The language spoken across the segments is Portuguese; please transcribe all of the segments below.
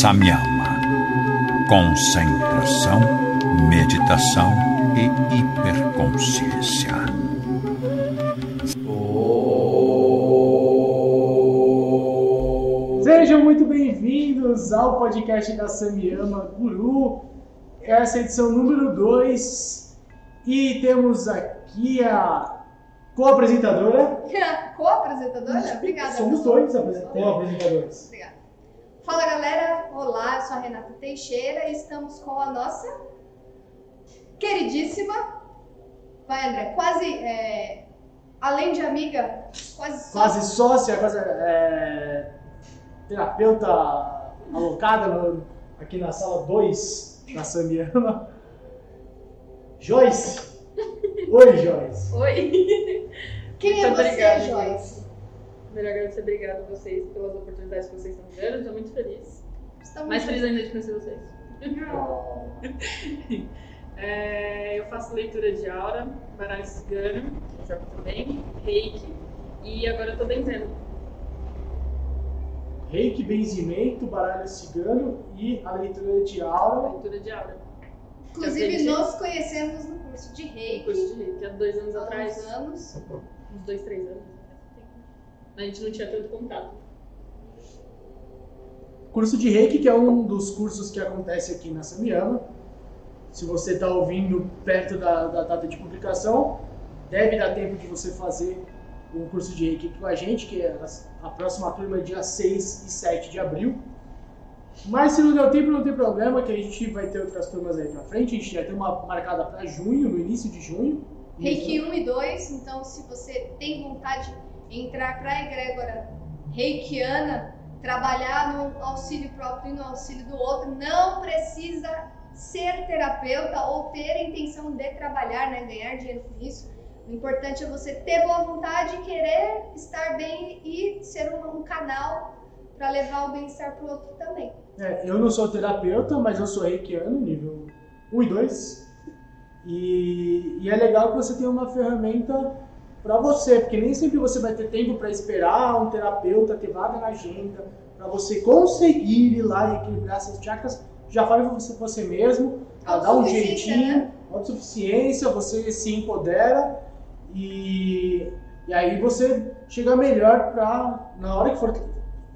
Samyama. Concentração, meditação e hiperconsciência. Sejam muito bem-vindos ao podcast da Samyama Guru. Essa é a edição número 2 e temos aqui a co-apresentadora. Co-apresentadora? Obrigada. Somos dois apresen- co-apresentadores. Obrigada. Fala galera, olá, eu sou a Renata Teixeira e estamos com a nossa queridíssima, vai André, quase, é, além de amiga, quase só Quase sócia, quase é, terapeuta alocada no- aqui na sala 2 da Samyama. Joyce. Oi, Joyce. Oi! Quem é Muito você, obrigada, Joyce? Melhor agradecer, obrigada a vocês pelas oportunidades que vocês estão me dando, estou muito feliz. Estamos Mais feliz ainda de conhecer vocês. É, eu faço leitura de aura, baralho cigano, jogo também, reiki, e agora eu tô benzendo. Reiki, benzimento, baralho cigano e a leitura de aura. Leitura de aura. Inclusive, nos conhecemos no curso de reiki curso de reiki há dois anos há atrás. anos. Uns dois, três anos. A gente não tinha tanto contato. Curso de Reiki, que é um dos cursos que acontece aqui na Samyama. Se você está ouvindo perto da, da data de publicação, deve dar tempo de você fazer o curso de Reiki com a gente, que é a, a próxima turma é dia 6 e 7 de abril. Mas se não deu tempo, não tem problema, que a gente vai ter outras turmas aí pra frente. A gente já tem uma marcada para junho, no início de junho. Reiki 1 e 2, então se você tem vontade de entrar para a egrégora reikiana, trabalhar no auxílio próprio e no auxílio do outro, não precisa ser terapeuta ou ter a intenção de trabalhar, né, ganhar dinheiro com isso. O importante é você ter boa vontade, querer estar bem e ser um, um canal para levar o bem-estar para o outro também. É, eu não sou terapeuta, mas eu sou reikiano, nível 1 e 2. E, e é legal que você tenha uma ferramenta para você, porque nem sempre você vai ter tempo para esperar um terapeuta ter vaga na agenda, para você conseguir ir lá e equilibrar seus chakras. Já faz você você mesmo, pra dar um jeitinho, né? autossuficiência, você se empodera e, e aí você chega melhor para, na hora que for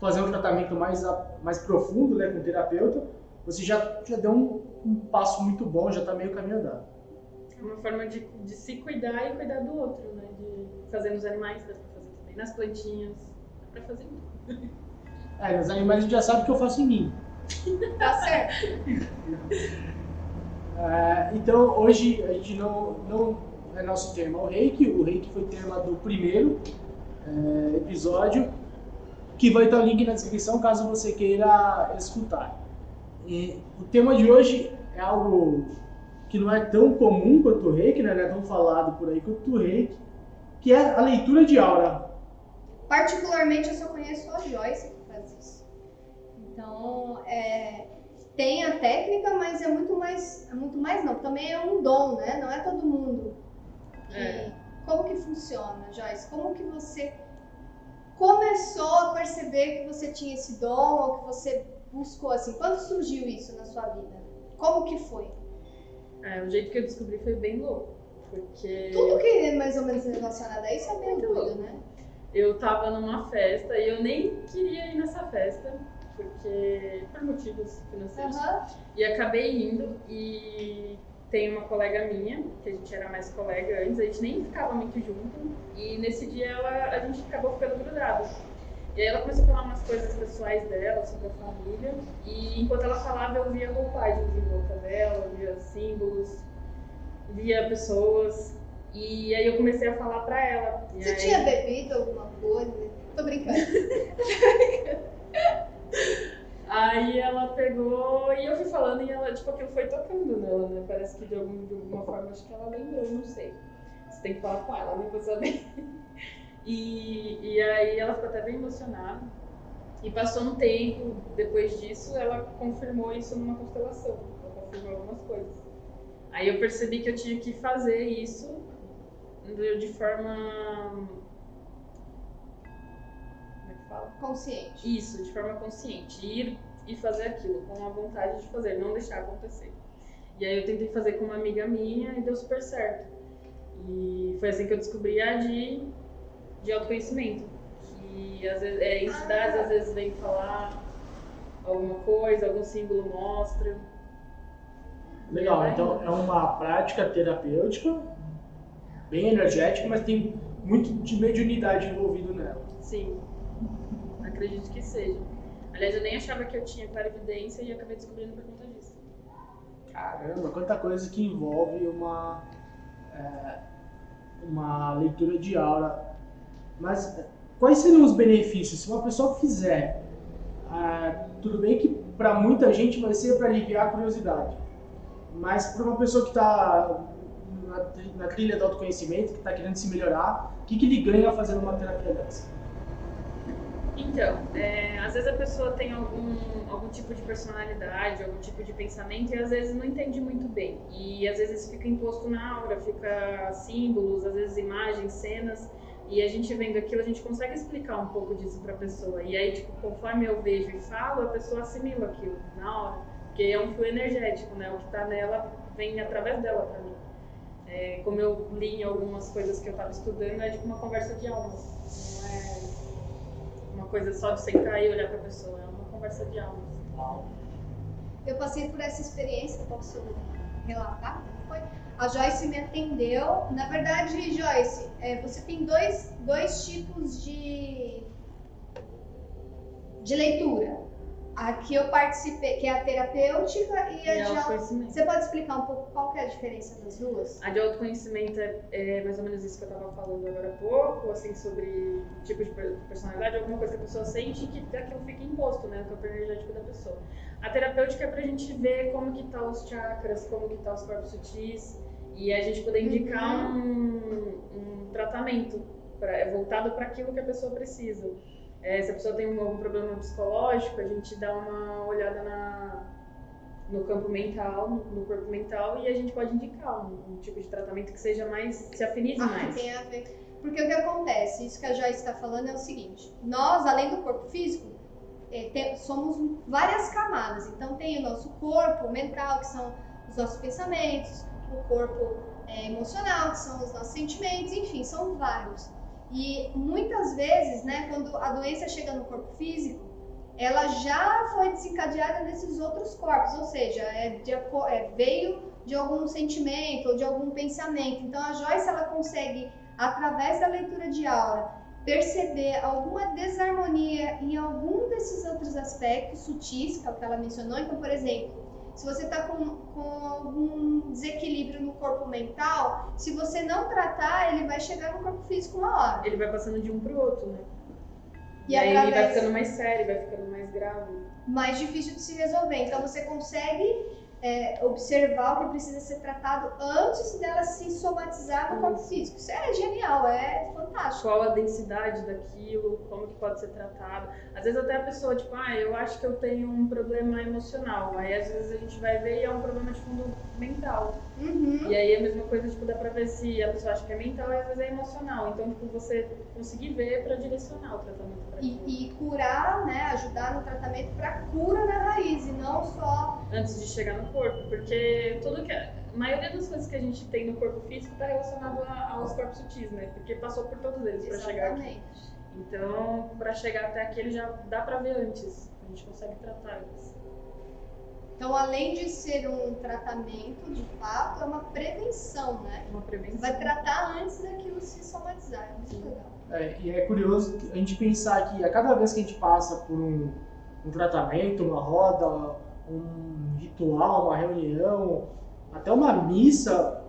fazer um tratamento mais, a- mais profundo né, com o terapeuta, você já, já deu um, um passo muito bom, já está meio caminho andado. Uma forma de, de se cuidar e cuidar do outro, né? De fazer nos animais, dá pra fazer também, nas plantinhas, dá pra fazer em tudo. É, nos animais a gente já sabe que eu faço em mim. Tá certo? É, então hoje a gente não, não é nosso tema o reiki, o reiki foi tema do primeiro é, episódio, que vai estar o link na descrição caso você queira escutar. E o tema de hoje é algo que não é tão comum quanto o reiki, né? não é tão falado por aí quanto o reiki, que é a leitura de aura. Particularmente, eu só conheço a Joyce que faz isso. Então, é, tem a técnica, mas é muito mais, é muito mais não. Também é um dom, né? Não é todo mundo. que- É. Como que funciona, Joyce? Como que você começou a perceber que você tinha esse dom ou que você buscou assim? Quando surgiu isso na sua vida? Como que foi? É, o jeito que eu descobri foi bem louco. Porque Tudo que é mais ou menos relacionado a isso é Muito doido, louco. né? eu tava numa festa e eu nem queria ir nessa festa, porque por motivos financeiros. Aham. E acabei indo e tem uma colega minha, que a gente era mais colega antes, a gente nem ficava muito junto. E nesse dia ela, a gente acabou ficando grudado. E aí ela começou a falar umas coisas pessoais dela, sobre a família. E enquanto ela falava, eu via roupagens em volta dela, via símbolos, via pessoas. E aí eu comecei a falar pra ela. E Você aí- tinha bebido alguma coisa? Tô brincando. Aí ela pegou e eu fui falando e ela, tipo, aquilo foi tocando nela, né? Parece que de, algum, de alguma forma, acho que ela lembrou, não sei. Você tem que falar com ela, né? Pra saber. E, e aí ela ficou até bem emocionada. E passou um tempo, depois disso, ela confirmou isso numa constelação. Ela confirmou algumas coisas. Aí eu percebi que eu tinha que fazer isso de forma. Como é que fala? Consciente. Isso, de forma consciente. Ir e fazer aquilo, com a vontade de fazer, não deixar acontecer. E aí eu tentei fazer com uma amiga minha e deu super certo. E foi assim que eu descobri a de, de autoconhecimento. Que às vezes, é, entidades às vezes vêm falar alguma coisa, algum símbolo mostra. Legal, então é uma prática terapêutica, bem energética, mas tem muito de mediunidade envolvido nela. Sim, acredito que seja. Aliás, eu nem achava que eu tinha clarividência e acabei descobrindo por conta disso. Caramba, quanta coisa que envolve uma, é, uma leitura de aura. Mas quais seriam os benefícios? Se uma pessoa fizer, ah, tudo bem que para muita gente vai ser para aliviar a curiosidade, mas para uma pessoa que está na, na trilha do autoconhecimento, que está querendo se melhorar, o que, que ele ganha fazendo uma terapia dessa? Então, é, às vezes a pessoa tem algum, algum tipo de personalidade, algum tipo de pensamento e às vezes não entende muito bem. E às vezes fica imposto na aura, fica símbolos, às vezes imagens, cenas. E a gente vendo aquilo, a gente consegue explicar um pouco disso pra pessoa. E aí, tipo, conforme eu vejo e falo, a pessoa assimila aquilo na hora. Porque é um fio energético, né? O que tá nela vem através dela pra mim. É, como eu li em algumas coisas que eu tava estudando, é tipo uma conversa de almas. Não é uma coisa só de sentar e olhar pra pessoa, é uma conversa de almas. Eu passei por essa experiência, posso relatar? Foi? A Joyce me atendeu. Na verdade, Joyce, é, você tem dois, dois tipos de, de leitura. A que eu participei, que é a terapêutica e a E de auto... autoconhecimento. Você pode explicar um pouco qual que é a diferença das duas? A de autoconhecimento é, é mais ou menos isso que eu tava falando agora há pouco, assim, sobre tipo de per- personalidade, alguma coisa que a pessoa sente que aquilo fica imposto, né, no campo energético da pessoa. A terapêutica é pra gente ver como que tá os chakras, como que tá os corpos sutis, e a gente poder indicar um, um tratamento pra, é voltado para aquilo que a pessoa precisa. É, se a pessoa tem algum problema psicológico, a gente dá uma olhada na, no campo mental, no, no corpo mental, e a gente pode indicar um, um tipo de tratamento que seja mais, se afinize Ah, mais. tem a ver. Porque o que acontece, isso que a Joyce está falando é o seguinte: nós, além do corpo físico, eh, tem- somos várias camadas. Então, tem o nosso corpo mental, que são os nossos pensamentos, o corpo eh, emocional, que são os nossos sentimentos, enfim, são vários. E muitas vezes, né, quando a doença chega no corpo físico, ela já foi desencadeada nesses outros corpos, ou seja, é de é, veio de algum sentimento ou de algum pensamento. Então a Joyce ela consegue, através da leitura de aura, perceber alguma desarmonia em algum desses outros aspectos sutis, que é o que ela mencionou. Então, por exemplo, se você está com, com algum desequilíbrio no corpo mental, se você não tratar, ele vai chegar no corpo físico uma hora. Ele vai passando de um pro outro, né? E E, aí ele vai através- ficando mais sério, vai ficando mais grave. mais difícil de se resolver. Então você consegue é, observar o que precisa ser tratado antes dela se somatizar no corpo físico. Isso é genial, é fantástico. Qual a densidade daquilo, como que pode ser tratado. Às vezes até a pessoa, tipo, ah, eu acho que eu tenho um problema emocional. Aí às vezes a gente vai ver e é um problema de fundo mental. Uhum. E aí a mesma coisa, tipo, dá pra ver se a pessoa acha que é mental e às vezes é emocional. Então, tipo, você conseguir ver pra direcionar o tratamento pra. E, e curar, né, ajudar no tratamento para cura na raiz e não só Antes de chegar no corpo. Porque tudo que. A maioria das coisas que a gente tem no corpo físico tá relacionado a- aos corpos sutis, né? Porque passou por todos eles pra chegar aqui. exatamente. Então, pra chegar até aqui, ele já dá pra ver antes. A gente consegue tratar eles. Então, além de ser um tratamento, de fato, é uma prevenção, né? Uma prevenção. Vai tratar antes daquilo se somatizar. É muito legal. É, e é curioso a gente pensar que a cada vez que a gente passa por um, um tratamento, uma roda, um ritual, uma reunião, até uma missa,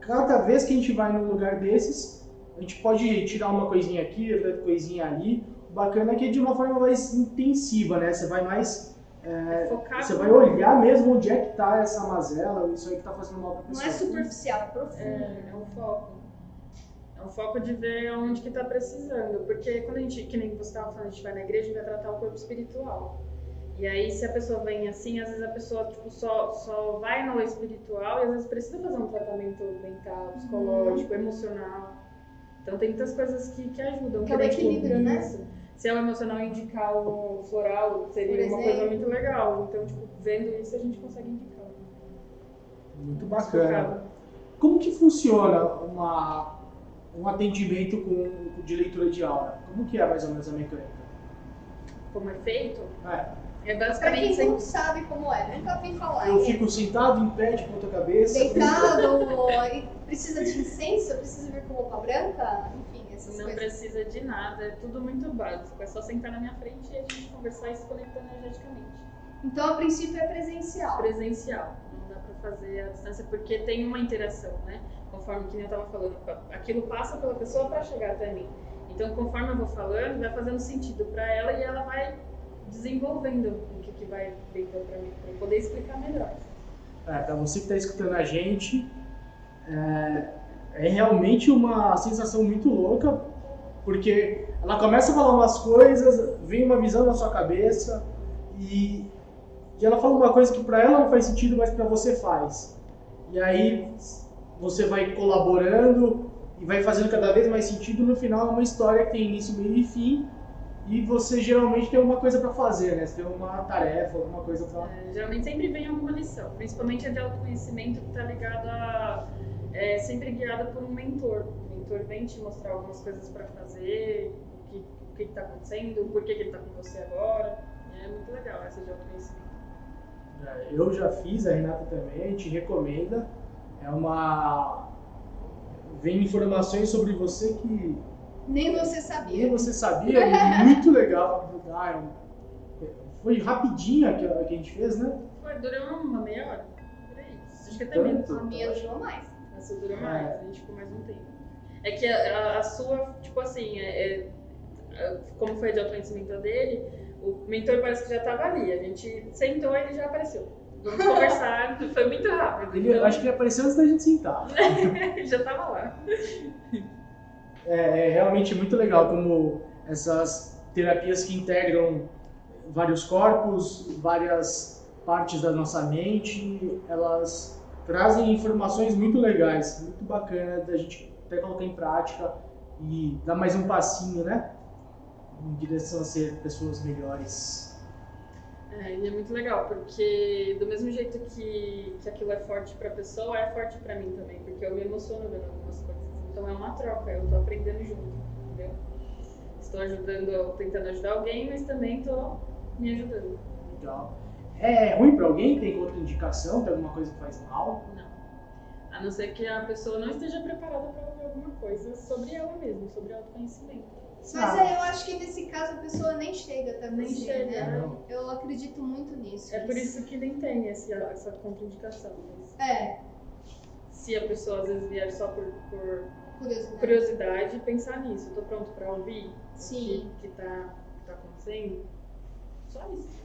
cada vez que a gente vai num lugar desses, a gente pode tirar uma coisinha aqui, outra coisinha ali. O bacana é que é de uma forma mais intensiva, né? Você vai mais. É, Focado. você vai olhar mesmo onde é que tá essa mazela, isso aí que tá fazendo mal pra Não pessoa. é superficial, é profundo. É, é um foco. É um foco de ver onde que tá precisando. Porque quando a gente, que nem você estava falando, a gente vai na igreja e vai tratar o corpo espiritual. E aí, se a pessoa vem assim, às vezes a pessoa tipo, só, só vai no espiritual e às vezes precisa fazer um tratamento mental, psicológico, emocional. Então tem muitas coisas que, que ajudam. Que é o equilíbrio, né? isso. Se é o emocional indicar o floral, seria uma coisa muito legal. Então, tipo, vendo isso, a gente consegue indicar. Muito bacana. Como que funciona uma, um atendimento com, de leitura de aura? Como que é mais ou menos a mecânica? Como é feito, É, é Pra basicamente quem não sabe como é, nunca vi falar. eu fico sentado em pé de ponta cabeça. Deitado, precisa de incenso, precisa vir com roupa branca, enfim, essas Não coisas. precisa de nada, é tudo muito básico. É só sentar na minha frente e a gente conversar e se conectar energeticamente. Então, a princípio, é presencial. Presencial, não dá pra fazer à distância porque tem uma interação, né? Conforme que eu tava falando, aquilo passa pela pessoa para chegar até mim. Então, conforme eu vou falando, vai fazendo sentido para ela e ela vai desenvolvendo o que, que vai dentro para mim, para eu poder explicar melhor. É, pra você que está escutando a gente, é, é realmente uma sensação muito louca, porque ela começa a falar umas coisas, vem uma visão na sua cabeça e, e ela fala uma coisa que para ela não faz sentido, mas para você faz. E aí você vai colaborando e vai fazendo cada vez mais sentido. No final, é uma história que tem início, meio e fim. E você geralmente tem uma coisa para fazer, né? Você tem uma tarefa, alguma coisa para É, geralmente sempre vem alguma lição, principalmente a de autoconhecimento que está ligada a. É sempre guiada por um mentor. O mentor vem te mostrar algumas coisas para fazer, o que o que está acontecendo, por que, que ele está com você agora. É muito legal essa de autoconhecimento. É, Eu já fiz, a Renata também, te recomenda. É uma. Vem informações sobre você que Nem você nem sabia. você sabia, é muito legal. Ah, Foi rapidinho a que a que a gente fez, né? Foi, durou uma meia hora. Por aí. Acho que até menos. A minha durou mais. A sua durou É. mais, a gente ficou mais um tempo. É que a, a- a sua, tipo assim, é, é- é- como foi de autoconhecimento dele, o mentor parece que já estava ali. A gente sentou e ele já apareceu. Vamos conversar, foi muito rápido. Ele, então, Acho que ele apareceu antes da gente sentar. ele já estava lá. É, é realmente muito legal como essas terapias que integram vários corpos, várias partes da nossa mente, elas trazem informações muito legais, muito bacana da gente até colocar em prática e dar mais um passinho, né? Em direção a ser pessoas melhores. É, e é muito legal, porque do mesmo jeito que, que aquilo é forte pra pessoa, é forte pra mim também, porque eu me emociono vendo algumas coisas. Então é uma troca, eu tô aprendendo junto, entendeu? Estou ajudando, tentando ajudar alguém, mas também tô me ajudando. Legal. É ruim pra alguém? Tem contraindicação? Tem alguma coisa que faz mal? Não. A não ser que a pessoa não esteja preparada para ouvir alguma coisa sobre ela mesma, sobre autoconhecimento. Mas Ah, eu acho que nesse caso a pessoa nem chega até Nem você, chega, né? Eu acredito muito nisso. É por isso que nem tem esse, essa contraindicação. Mas É, se a pessoa às vezes vier só por, por curiosidade. curiosidade, pensar nisso. Eu tô pronto para ouvir Sim. o que, que, tá, que tá acontecendo. Só isso.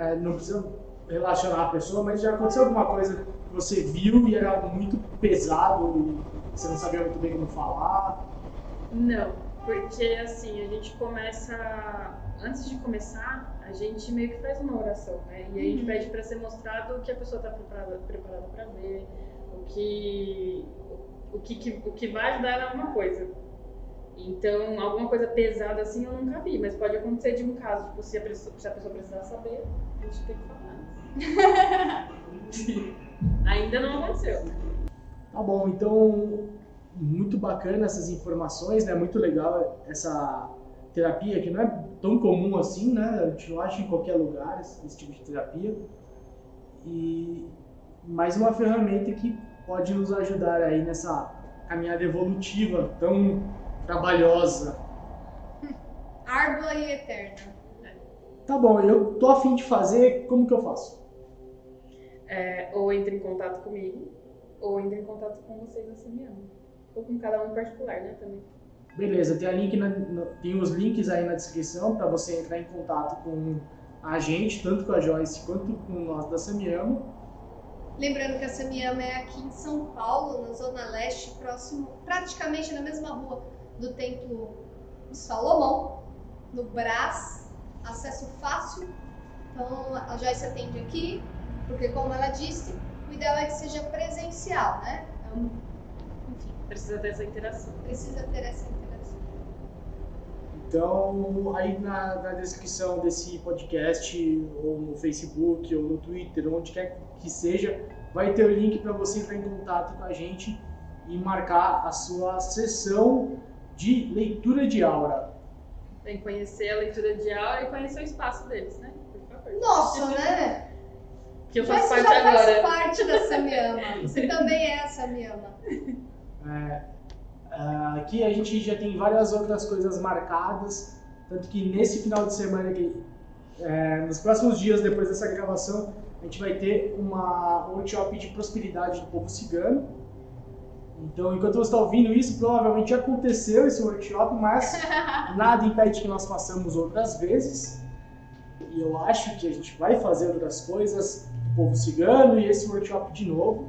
É, não precisa relacionar a pessoa, mas já aconteceu alguma coisa que você viu e era muito pesado e você não sabia muito bem como falar? Não, porque assim, a gente começa. Antes de começar, a gente meio que faz uma oração, né? E aí a gente Uhum. pede para ser mostrado o que a pessoa está preparada, preparada para ver, o que, o, que, que- o que vai ajudar ela em alguma coisa. Então, alguma coisa pesada assim eu nunca vi, mas pode acontecer de um caso, tipo, se a pessoa, se a pessoa precisar saber, a gente tem que falar. Ainda não aconteceu. Tá bom, então muito bacana essas informações, né? Muito legal essa terapia que não é tão comum assim, né? A gente não acha em qualquer lugar esse, esse tipo de terapia. E mais uma ferramenta que pode nos ajudar aí nessa caminhada evolutiva tão trabalhosa. Árdua e eterna. Tá bom, eu tô afim de fazer, como que eu faço? É, ou entre em contato comigo, ou entre em contato com vocês na Semiana. Ou com cada um em particular, né, também. Beleza, tem, a link na- no- tem os links aí na descrição para você entrar em contato com a gente, tanto com a Joyce quanto com nós da Samiama. Lembrando que a Samiyama é aqui em São Paulo, na Zona Leste, próximo, praticamente na mesma rua do Templo de Salomão, no Brás, acesso fácil. Então a Joyce atende aqui, porque como ela disse, o ideal é que seja presencial, né? Então, enfim, Precisa ter essa interação. precisa ter essa interação. Então, aí na, na descrição desse podcast, ou no Facebook, ou no Twitter, onde quer que seja, vai ter o link para você entrar em contato com a gente e marcar a sua sessão de leitura de aura. Tem que conhecer a leitura de aula e conhecer o espaço deles, né? Por favor. Nossa, né? Que eu Mas faço você parte já faz agora. parte da Samiama. Você também é a Samiama. É, ah, aqui a gente já tem várias outras coisas marcadas, tanto que nesse final de semana, que, é, nos próximos dias depois dessa gravação, a gente vai ter uma workshop de prosperidade do povo cigano. Então, enquanto você está ouvindo isso, provavelmente aconteceu esse workshop, mas nada impede que nós façamos outras vezes. E eu acho que a gente vai fazer outras coisas do povo cigano e esse workshop de novo.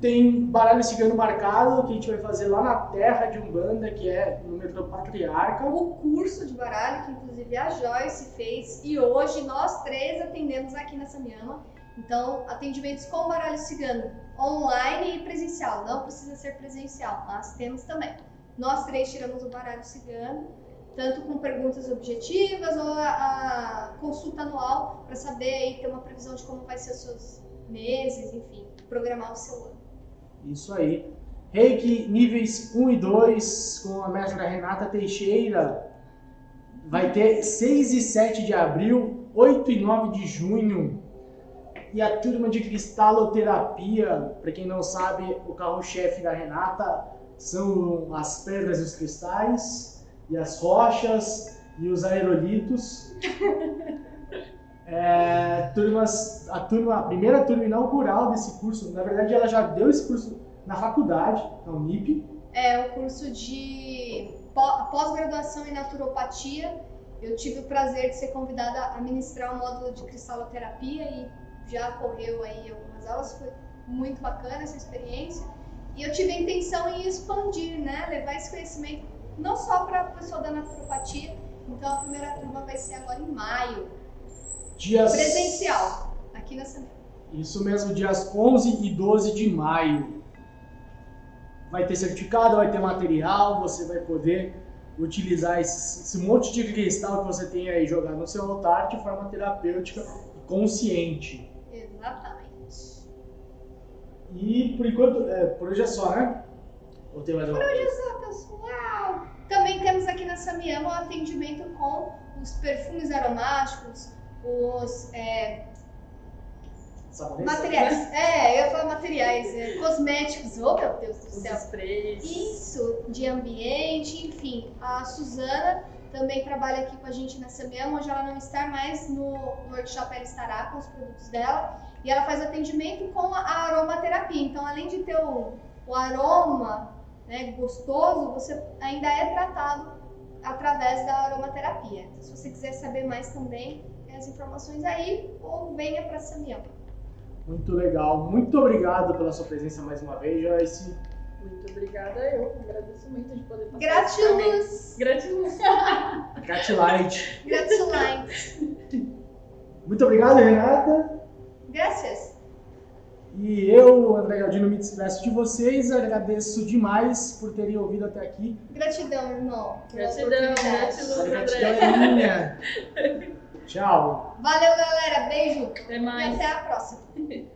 Tem baralho cigano marcado que a gente vai fazer lá na terra de Umbanda, que é no metrô Patriarca. O curso de baralho, que inclusive a Joyce fez, e hoje nós três atendemos aqui na Samiama. Então, atendimentos com baralho cigano, online e presencial. Não precisa ser presencial, mas temos também. Nós três tiramos o baralho cigano, tanto com perguntas objetivas ou a, a consulta anual para saber aí ter uma previsão de como vai ser os seus meses, enfim, programar o seu ano. Isso aí. Reiki níveis 1 e 2 com a mestra Renata Teixeira. Vai ter 6 e 7 de abril, 8 e 9 de junho. E a turma de cristaloterapia, para quem não sabe, o carro-chefe da Renata são as pedras e os cristais, e as rochas e os aerolitos. É, turmas, a, turma, a primeira turma inaugural desse curso, na verdade ela já deu esse curso na faculdade, na Unip. É o curso de pó- pós-graduação em naturopatia. Eu tive o prazer de ser convidada a ministrar o módulo de cristaloterapia e já correu aí algumas aulas. Foi muito bacana essa experiência. E eu tive a intenção em expandir, né? Levar esse conhecimento não só para a pessoa da naturopatia. Então a primeira turma vai ser agora em maio, Dias, presencial, aqui na Santa. Isso mesmo, dias 11 e 12 de maio. Vai ter certificado, vai ter material, você vai poder utilizar esse, esse monte de cristal que você tem aí jogado no seu altar de forma terapêutica e consciente. Exatamente. E por enquanto, é, por hoje é só, né? Ou tem mais alguma coisa? Olha só, pessoal! Também temos aqui na Samiama o atendimento com os perfumes aromáticos, os é, Sabonete? materiais. É, eu ia falar materiais, é, cosméticos. Oh, meu Deus do Os céu! sprays. Isso, de ambiente, enfim. A Suzana também trabalha aqui com a gente na Samiama. Hoje ela não está mais no workshop, ela estará com os produtos dela. E ela faz atendimento com a aromaterapia. Então, além de ter o, o aroma né, gostoso, você ainda é tratado através da aromaterapia. Então, se você quiser saber mais também, tem as informações aí ou venha para Samiama. Muito legal. Muito obrigado pela sua presença mais uma vez, Joyce. Muito obrigada, eu agradeço muito de poder momento. Gratiluz! Gratiluz. Catlight. Gratulite! Muito obrigado, Renata. Graças! E eu, André Galdino, me despeço de vocês. Agradeço demais por terem ouvido até aqui. Gratidão, irmão. Gratidão, gratidão. A gratidão é minha. Tchau. Valeu, galera. Beijo. Até E mais. até a próxima.